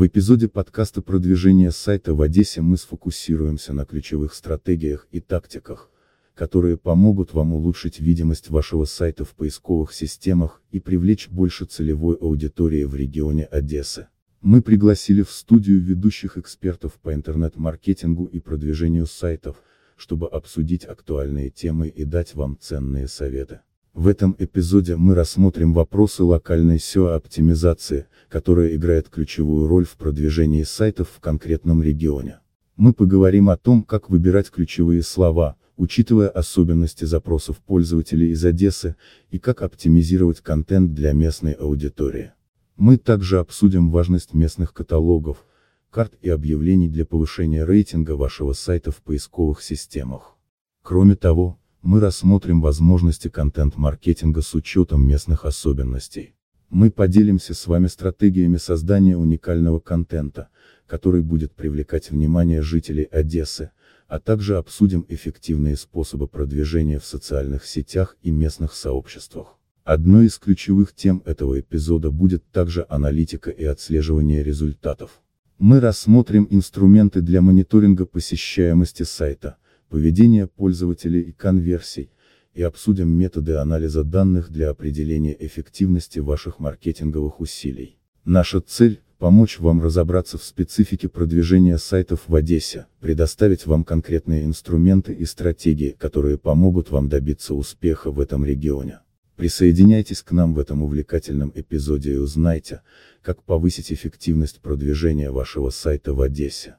В эпизоде подкаста продвижения сайта в Одессе мы сфокусируемся на ключевых стратегиях и тактиках, которые помогут вам улучшить видимость вашего сайта в поисковых системах и привлечь больше целевой аудитории в регионе Одессы. Мы пригласили в студию ведущих экспертов по интернет-маркетингу и продвижению сайтов, чтобы обсудить актуальные темы и дать вам ценные советы. В этом эпизоде мы рассмотрим вопросы локальной SEO-оптимизации, которая играет ключевую роль в продвижении сайтов в конкретном регионе. Мы поговорим о том, как выбирать ключевые слова, учитывая особенности запросов пользователей из Одессы, и как оптимизировать контент для местной аудитории. Мы также обсудим важность местных каталогов, карт и объявлений для повышения рейтинга вашего сайта в поисковых системах. Кроме того, мы рассмотрим возможности контент-маркетинга с учетом местных особенностей. Мы поделимся с вами стратегиями создания уникального контента, который будет привлекать внимание жителей Одессы, а также обсудим эффективные способы продвижения в социальных сетях и местных сообществах. Одной из ключевых тем этого эпизода будет также аналитика и отслеживание результатов. Мы рассмотрим инструменты для мониторинга посещаемости сайта, поведения пользователей и конверсий, и обсудим методы анализа данных для определения эффективности ваших маркетинговых усилий. Наша цель – помочь вам разобраться в специфике продвижения сайтов в Одессе, предоставить вам конкретные инструменты и стратегии, которые помогут вам добиться успеха в этом регионе. Присоединяйтесь к нам в этом увлекательном эпизоде и узнайте, как повысить эффективность продвижения вашего сайта в Одессе.